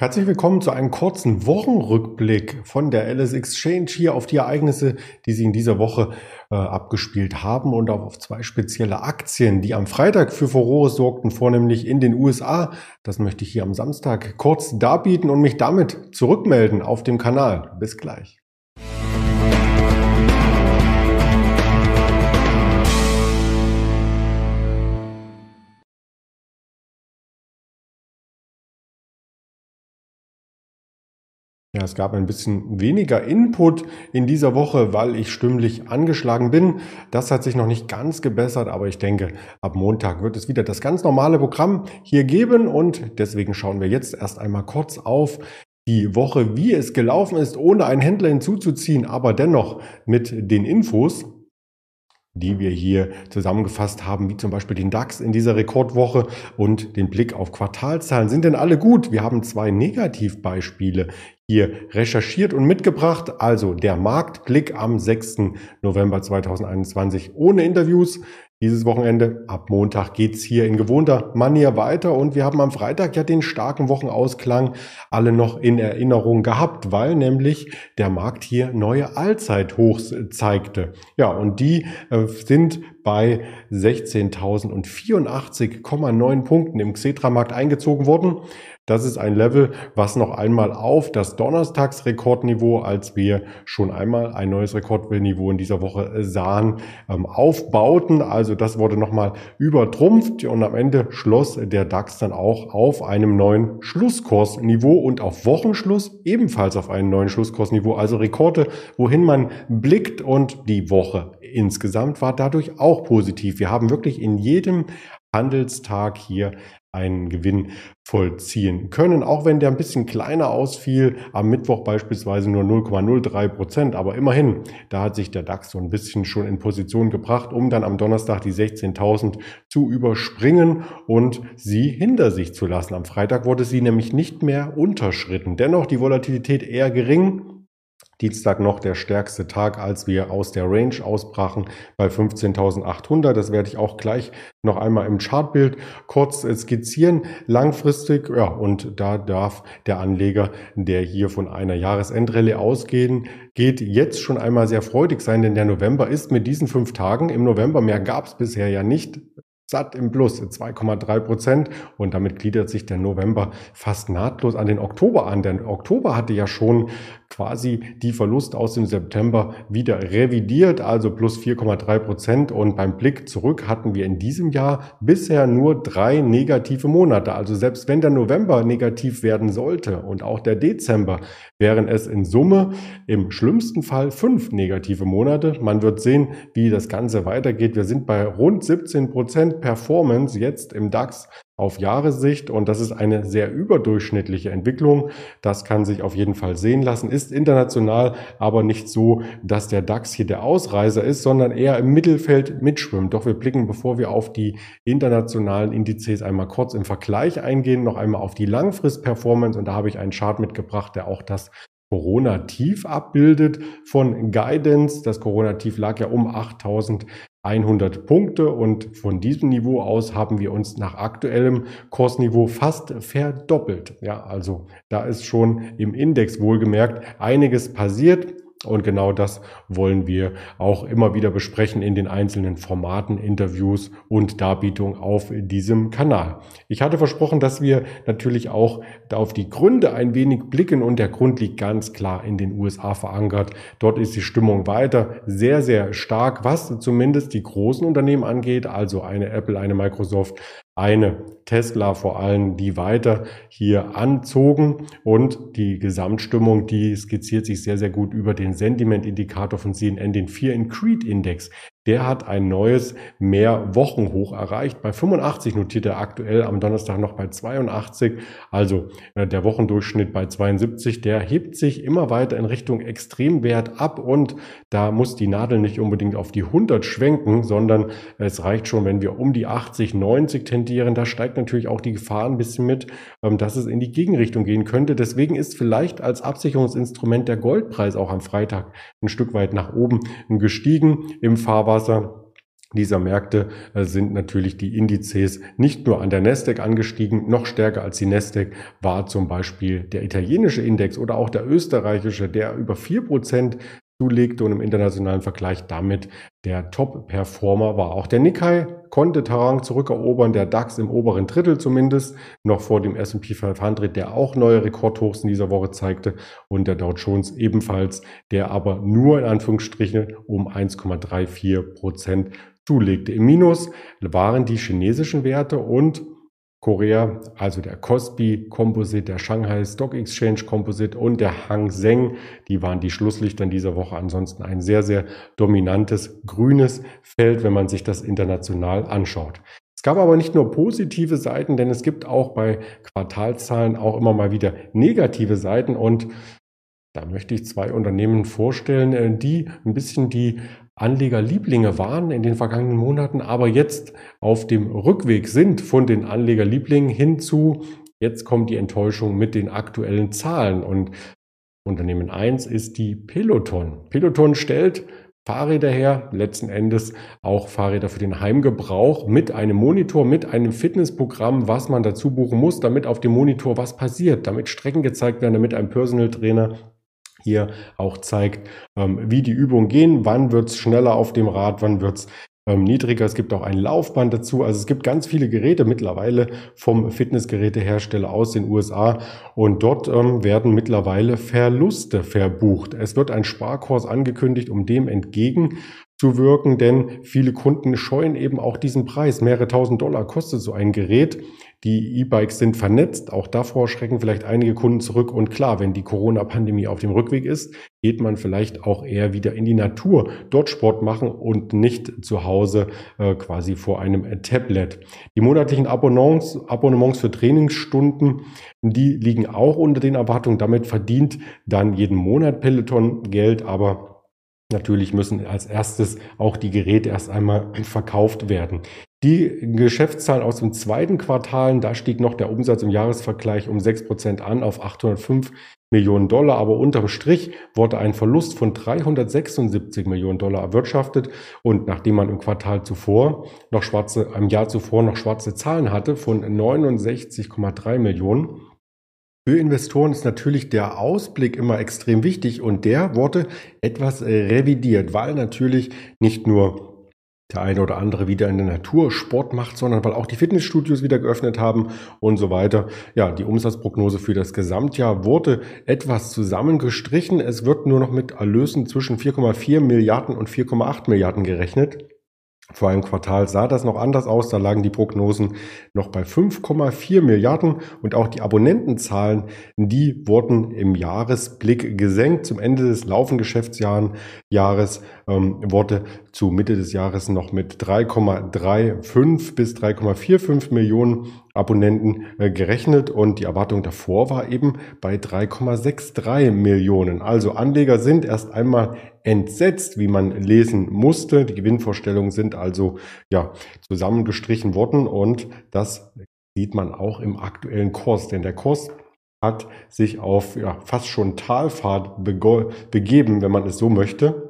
Herzlich willkommen zu einem kurzen Wochenrückblick von der LS Exchange hier auf die Ereignisse, die sie in dieser Woche äh, abgespielt haben und auch auf zwei spezielle Aktien, die am Freitag für Furore sorgten, vornehmlich in den USA. Das möchte ich hier am Samstag kurz darbieten und mich damit zurückmelden auf dem Kanal. Bis gleich. Ja, es gab ein bisschen weniger Input in dieser Woche, weil ich stimmlich angeschlagen bin. Das hat sich noch nicht ganz gebessert, aber ich denke, ab Montag wird es wieder das ganz normale Programm hier geben und deswegen schauen wir jetzt erst einmal kurz auf die Woche, wie es gelaufen ist, ohne einen Händler hinzuzuziehen, aber dennoch mit den Infos die wir hier zusammengefasst haben, wie zum Beispiel den DAX in dieser Rekordwoche und den Blick auf Quartalzahlen. Sind denn alle gut? Wir haben zwei Negativbeispiele hier recherchiert und mitgebracht. Also der Marktblick am 6. November 2021 ohne Interviews. Dieses Wochenende, ab Montag geht's hier in gewohnter Manier weiter und wir haben am Freitag ja den starken Wochenausklang alle noch in Erinnerung gehabt, weil nämlich der Markt hier neue Allzeithochs zeigte. Ja, und die äh, sind bei 16.084,9 Punkten im Xetra-Markt eingezogen worden. Das ist ein Level, was noch einmal auf das Donnerstagsrekordniveau, als wir schon einmal ein neues Rekordniveau in dieser Woche sahen, ähm, aufbauten. Also das wurde nochmal übertrumpft und am Ende schloss der DAX dann auch auf einem neuen Schlusskursniveau und auf Wochenschluss ebenfalls auf einem neuen Schlusskursniveau. Also Rekorde, wohin man blickt und die Woche insgesamt war dadurch auch positiv. Wir haben wirklich in jedem Handelstag hier einen Gewinn vollziehen können, auch wenn der ein bisschen kleiner ausfiel, am Mittwoch beispielsweise nur 0,03 Prozent, aber immerhin, da hat sich der DAX so ein bisschen schon in Position gebracht, um dann am Donnerstag die 16.000 zu überspringen und sie hinter sich zu lassen. Am Freitag wurde sie nämlich nicht mehr unterschritten. Dennoch die Volatilität eher gering, Dienstag noch der stärkste Tag, als wir aus der Range ausbrachen bei 15.800. Das werde ich auch gleich noch einmal im Chartbild kurz skizzieren. Langfristig, ja, und da darf der Anleger, der hier von einer Jahresendrallye ausgehen, geht jetzt schon einmal sehr freudig sein, denn der November ist mit diesen fünf Tagen, im November mehr gab es bisher ja nicht, satt im Plus, 2,3 Prozent. Und damit gliedert sich der November fast nahtlos an den Oktober an. Denn Oktober hatte ja schon quasi die Verluste aus dem September wieder revidiert, also plus 4,3 Prozent. Und beim Blick zurück hatten wir in diesem Jahr bisher nur drei negative Monate. Also selbst wenn der November negativ werden sollte und auch der Dezember, wären es in Summe im schlimmsten Fall fünf negative Monate. Man wird sehen, wie das Ganze weitergeht. Wir sind bei rund 17 Prozent Performance jetzt im DAX auf Jahressicht und das ist eine sehr überdurchschnittliche Entwicklung. Das kann sich auf jeden Fall sehen lassen, ist international aber nicht so, dass der DAX hier der Ausreißer ist, sondern eher im Mittelfeld mitschwimmt. Doch wir blicken, bevor wir auf die internationalen Indizes einmal kurz im Vergleich eingehen, noch einmal auf die Langfrist-Performance und da habe ich einen Chart mitgebracht, der auch das Corona-Tief abbildet von Guidance. Das Corona-Tief lag ja um 8000 100 Punkte und von diesem Niveau aus haben wir uns nach aktuellem Kursniveau fast verdoppelt. Ja, also da ist schon im Index wohlgemerkt einiges passiert. Und genau das wollen wir auch immer wieder besprechen in den einzelnen Formaten, Interviews und Darbietungen auf diesem Kanal. Ich hatte versprochen, dass wir natürlich auch auf die Gründe ein wenig blicken und der Grund liegt ganz klar in den USA verankert. Dort ist die Stimmung weiter sehr, sehr stark, was zumindest die großen Unternehmen angeht, also eine Apple, eine Microsoft, eine Tesla vor allem, die weiter hier anzogen und die Gesamtstimmung, die skizziert sich sehr, sehr gut über den Sentiment-Indikator von CNN, den Fear and Creed Index. Der hat ein neues Mehrwochenhoch erreicht. Bei 85 notiert er aktuell am Donnerstag noch bei 82. Also äh, der Wochendurchschnitt bei 72. Der hebt sich immer weiter in Richtung Extremwert ab und da muss die Nadel nicht unbedingt auf die 100 schwenken, sondern es reicht schon, wenn wir um die 80, 90 tendieren. Da steigt natürlich auch die Gefahr ein bisschen mit, ähm, dass es in die Gegenrichtung gehen könnte. Deswegen ist vielleicht als Absicherungsinstrument der Goldpreis auch am Freitag ein Stück weit nach oben gestiegen im Fahrwasser dieser Märkte äh, sind natürlich die Indizes nicht nur an der Nasdaq angestiegen, noch stärker als die Nasdaq war zum Beispiel der italienische Index oder auch der österreichische, der über vier Prozent zulegte und im internationalen Vergleich damit der Top-Performer war. Auch der Nikkei konnte Terrain zurückerobern, der DAX im oberen Drittel zumindest, noch vor dem S&P 500, der auch neue Rekordhochs in dieser Woche zeigte und der Dow Jones ebenfalls, der aber nur in Anführungsstrichen um 1,34 Prozent zulegte. Im Minus waren die chinesischen Werte und Korea, also der Kospi Composite, der Shanghai Stock Exchange Composite und der Hang Seng, die waren die Schlusslichter in dieser Woche. Ansonsten ein sehr, sehr dominantes grünes Feld, wenn man sich das international anschaut. Es gab aber nicht nur positive Seiten, denn es gibt auch bei Quartalzahlen auch immer mal wieder negative Seiten und da möchte ich zwei Unternehmen vorstellen, äh, die ein bisschen die Anlegerlieblinge waren in den vergangenen Monaten, aber jetzt auf dem Rückweg sind von den Anlegerlieblingen hinzu, jetzt kommt die Enttäuschung mit den aktuellen Zahlen. Und Unternehmen 1 ist die Peloton. Peloton stellt Fahrräder her, letzten Endes auch Fahrräder für den Heimgebrauch mit einem Monitor, mit einem Fitnessprogramm, was man dazu buchen muss, damit auf dem Monitor was passiert, damit Strecken gezeigt werden, damit ein Personal Trainer hier auch zeigt, ähm, wie die Übungen gehen, wann wird's schneller auf dem Rad, wann wird's ähm, niedriger. Es gibt auch ein Laufband dazu. Also es gibt ganz viele Geräte mittlerweile vom Fitnessgerätehersteller aus den USA und dort ähm, werden mittlerweile Verluste verbucht. Es wird ein Sparkurs angekündigt, um dem entgegen zu wirken, denn viele Kunden scheuen eben auch diesen Preis. Mehrere tausend Dollar kostet so ein Gerät. Die E-Bikes sind vernetzt. Auch davor schrecken vielleicht einige Kunden zurück. Und klar, wenn die Corona-Pandemie auf dem Rückweg ist, geht man vielleicht auch eher wieder in die Natur, dort Sport machen und nicht zu Hause äh, quasi vor einem Tablet. Die monatlichen Abonnements, Abonnements für Trainingsstunden, die liegen auch unter den Erwartungen. Damit verdient dann jeden Monat Peloton Geld, aber Natürlich müssen als erstes auch die Geräte erst einmal verkauft werden. Die Geschäftszahlen aus dem zweiten Quartal, da stieg noch der Umsatz im Jahresvergleich um 6% an auf 805 Millionen Dollar, aber unterm Strich wurde ein Verlust von 376 Millionen Dollar erwirtschaftet und nachdem man im Quartal zuvor noch schwarze, im Jahr zuvor noch schwarze Zahlen hatte von 69,3 Millionen, für Investoren ist natürlich der Ausblick immer extrem wichtig und der wurde etwas revidiert, weil natürlich nicht nur der eine oder andere wieder in der Natur Sport macht, sondern weil auch die Fitnessstudios wieder geöffnet haben und so weiter. Ja, die Umsatzprognose für das Gesamtjahr wurde etwas zusammengestrichen. Es wird nur noch mit Erlösen zwischen 4,4 Milliarden und 4,8 Milliarden gerechnet. Vor einem Quartal sah das noch anders aus. Da lagen die Prognosen noch bei 5,4 Milliarden und auch die Abonnentenzahlen, die wurden im Jahresblick gesenkt. Zum Ende des laufenden Geschäftsjahres ähm, wurde zu Mitte des Jahres noch mit 3,35 bis 3,45 Millionen Abonnenten äh, gerechnet und die Erwartung davor war eben bei 3,63 Millionen. Also Anleger sind erst einmal entsetzt, wie man lesen musste. Die Gewinnvorstellungen sind also ja zusammengestrichen worden und das sieht man auch im aktuellen Kurs, denn der Kurs hat sich auf ja, fast schon Talfahrt begeben, wenn man es so möchte.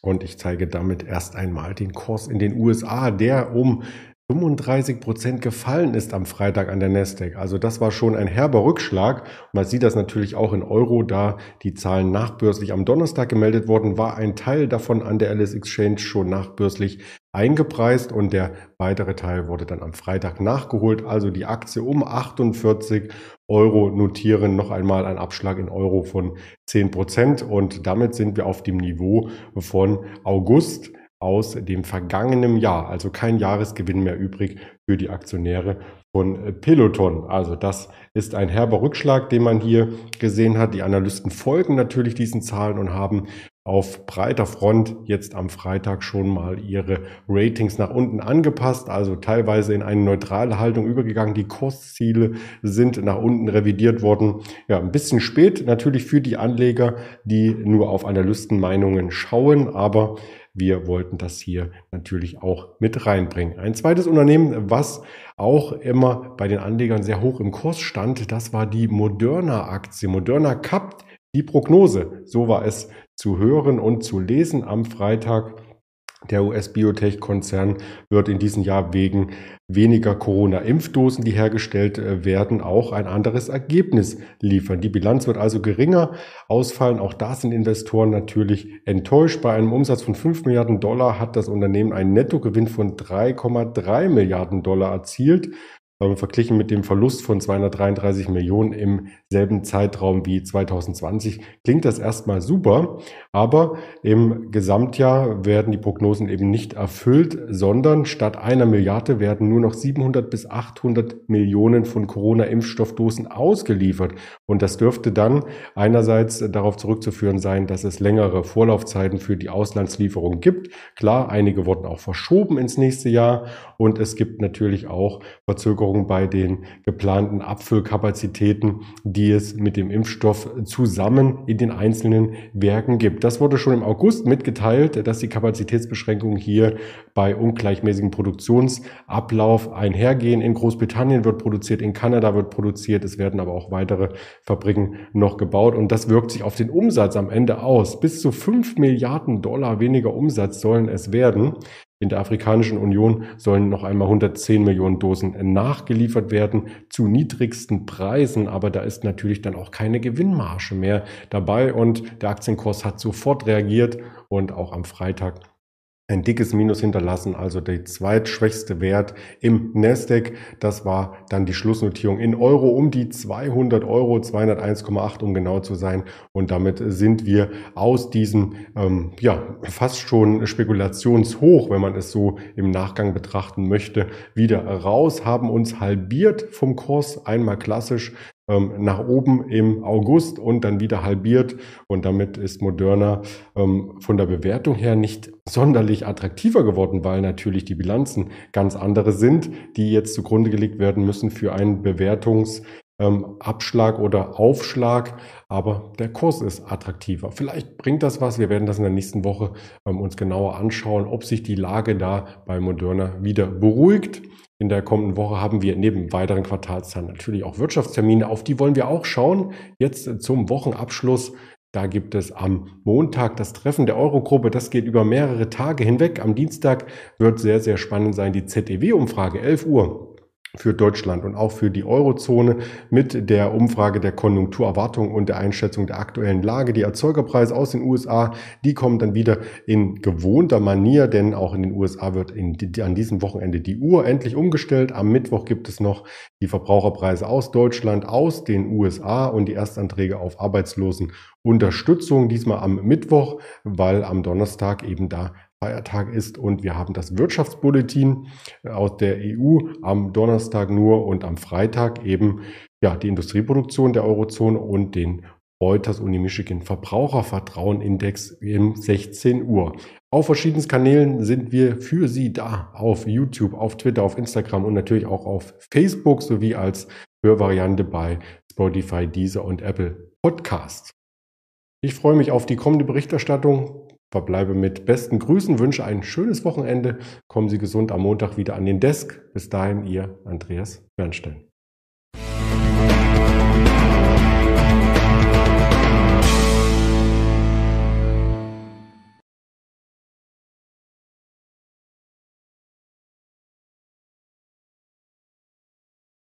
Und ich zeige damit erst einmal den Kurs in den USA, der um 35 Prozent gefallen ist am Freitag an der Nasdaq. Also das war schon ein herber Rückschlag. Man sieht das natürlich auch in Euro, da die Zahlen nachbörslich am Donnerstag gemeldet wurden, war ein Teil davon an der Alice Exchange schon nachbörslich eingepreist und der weitere Teil wurde dann am Freitag nachgeholt. Also die Aktie um 48 Euro notieren, noch einmal ein Abschlag in Euro von 10 Prozent und damit sind wir auf dem Niveau von August aus dem vergangenen Jahr, also kein Jahresgewinn mehr übrig für die Aktionäre von Peloton. Also das ist ein herber Rückschlag, den man hier gesehen hat. Die Analysten folgen natürlich diesen Zahlen und haben auf breiter Front jetzt am Freitag schon mal ihre Ratings nach unten angepasst, also teilweise in eine neutrale Haltung übergegangen. Die Kursziele sind nach unten revidiert worden. Ja, ein bisschen spät natürlich für die Anleger, die nur auf Analystenmeinungen schauen, aber wir wollten das hier natürlich auch mit reinbringen. Ein zweites Unternehmen, was auch immer bei den Anlegern sehr hoch im Kurs stand, das war die Moderna-Aktie. Moderna kappt die Prognose. So war es zu hören und zu lesen am Freitag. Der US-Biotech-Konzern wird in diesem Jahr wegen weniger Corona-Impfdosen, die hergestellt äh, werden, auch ein anderes Ergebnis liefern. Die Bilanz wird also geringer ausfallen. Auch da sind Investoren natürlich enttäuscht. Bei einem Umsatz von 5 Milliarden Dollar hat das Unternehmen einen Nettogewinn von 3,3 Milliarden Dollar erzielt verglichen mit dem Verlust von 233 Millionen im selben Zeitraum wie 2020 klingt das erstmal super, aber im Gesamtjahr werden die Prognosen eben nicht erfüllt, sondern statt einer Milliarde werden nur noch 700 bis 800 Millionen von Corona-Impfstoffdosen ausgeliefert. Und das dürfte dann einerseits darauf zurückzuführen sein, dass es längere Vorlaufzeiten für die Auslandslieferung gibt. Klar, einige wurden auch verschoben ins nächste Jahr und es gibt natürlich auch Verzögerungen Verzögerung bei den geplanten Abfüllkapazitäten, die es mit dem Impfstoff zusammen in den einzelnen Werken gibt. Das wurde schon im August mitgeteilt, dass die Kapazitätsbeschränkungen hier bei ungleichmäßigem Produktionsablauf einhergehen. In Großbritannien wird produziert, in Kanada wird produziert, es werden aber auch weitere Fabriken noch gebaut und das wirkt sich auf den Umsatz am Ende aus. Bis zu 5 Milliarden Dollar weniger Umsatz sollen es werden. In der Afrikanischen Union sollen noch einmal 110 Millionen Dosen nachgeliefert werden zu niedrigsten Preisen, aber da ist natürlich dann auch keine Gewinnmarge mehr dabei und der Aktienkurs hat sofort reagiert und auch am Freitag ein dickes Minus hinterlassen, also der zweitschwächste Wert im Nasdaq. Das war dann die Schlussnotierung in Euro um die 200 Euro, 201,8 um genau zu sein. Und damit sind wir aus diesem ähm, ja fast schon Spekulationshoch, wenn man es so im Nachgang betrachten möchte, wieder raus, haben uns halbiert vom Kurs, einmal klassisch nach oben im August und dann wieder halbiert. Und damit ist Moderna ähm, von der Bewertung her nicht sonderlich attraktiver geworden, weil natürlich die Bilanzen ganz andere sind, die jetzt zugrunde gelegt werden müssen für einen Bewertungs- ähm, oder Aufschlag, aber der Kurs ist attraktiver. Vielleicht bringt das was. Wir werden das in der nächsten Woche ähm, uns genauer anschauen, ob sich die Lage da bei Moderna wieder beruhigt. In der kommenden Woche haben wir neben weiteren Quartalszahlen natürlich auch Wirtschaftstermine. Auf die wollen wir auch schauen. Jetzt zum Wochenabschluss. Da gibt es am Montag das Treffen der Eurogruppe. Das geht über mehrere Tage hinweg. Am Dienstag wird sehr, sehr spannend sein. Die ZEW-Umfrage, 11 Uhr für Deutschland und auch für die Eurozone mit der Umfrage der Konjunkturerwartung und der Einschätzung der aktuellen Lage. Die Erzeugerpreise aus den USA, die kommen dann wieder in gewohnter Manier, denn auch in den USA wird in, an diesem Wochenende die Uhr endlich umgestellt. Am Mittwoch gibt es noch die Verbraucherpreise aus Deutschland, aus den USA und die Erstanträge auf Arbeitslosenunterstützung. Diesmal am Mittwoch, weil am Donnerstag eben da Feiertag ist und wir haben das Wirtschaftsbulletin aus der EU am Donnerstag nur und am Freitag eben ja die Industrieproduktion der Eurozone und den Reuters Uni Michigan Verbrauchervertrauenindex um 16 Uhr. Auf verschiedenen Kanälen sind wir für Sie da. Auf YouTube, auf Twitter, auf Instagram und natürlich auch auf Facebook sowie als Hörvariante bei Spotify, Deezer und Apple Podcast. Ich freue mich auf die kommende Berichterstattung verbleibe mit besten Grüßen, wünsche ein schönes Wochenende. Kommen Sie gesund am Montag wieder an den Desk. Bis dahin, Ihr Andreas Bernstein.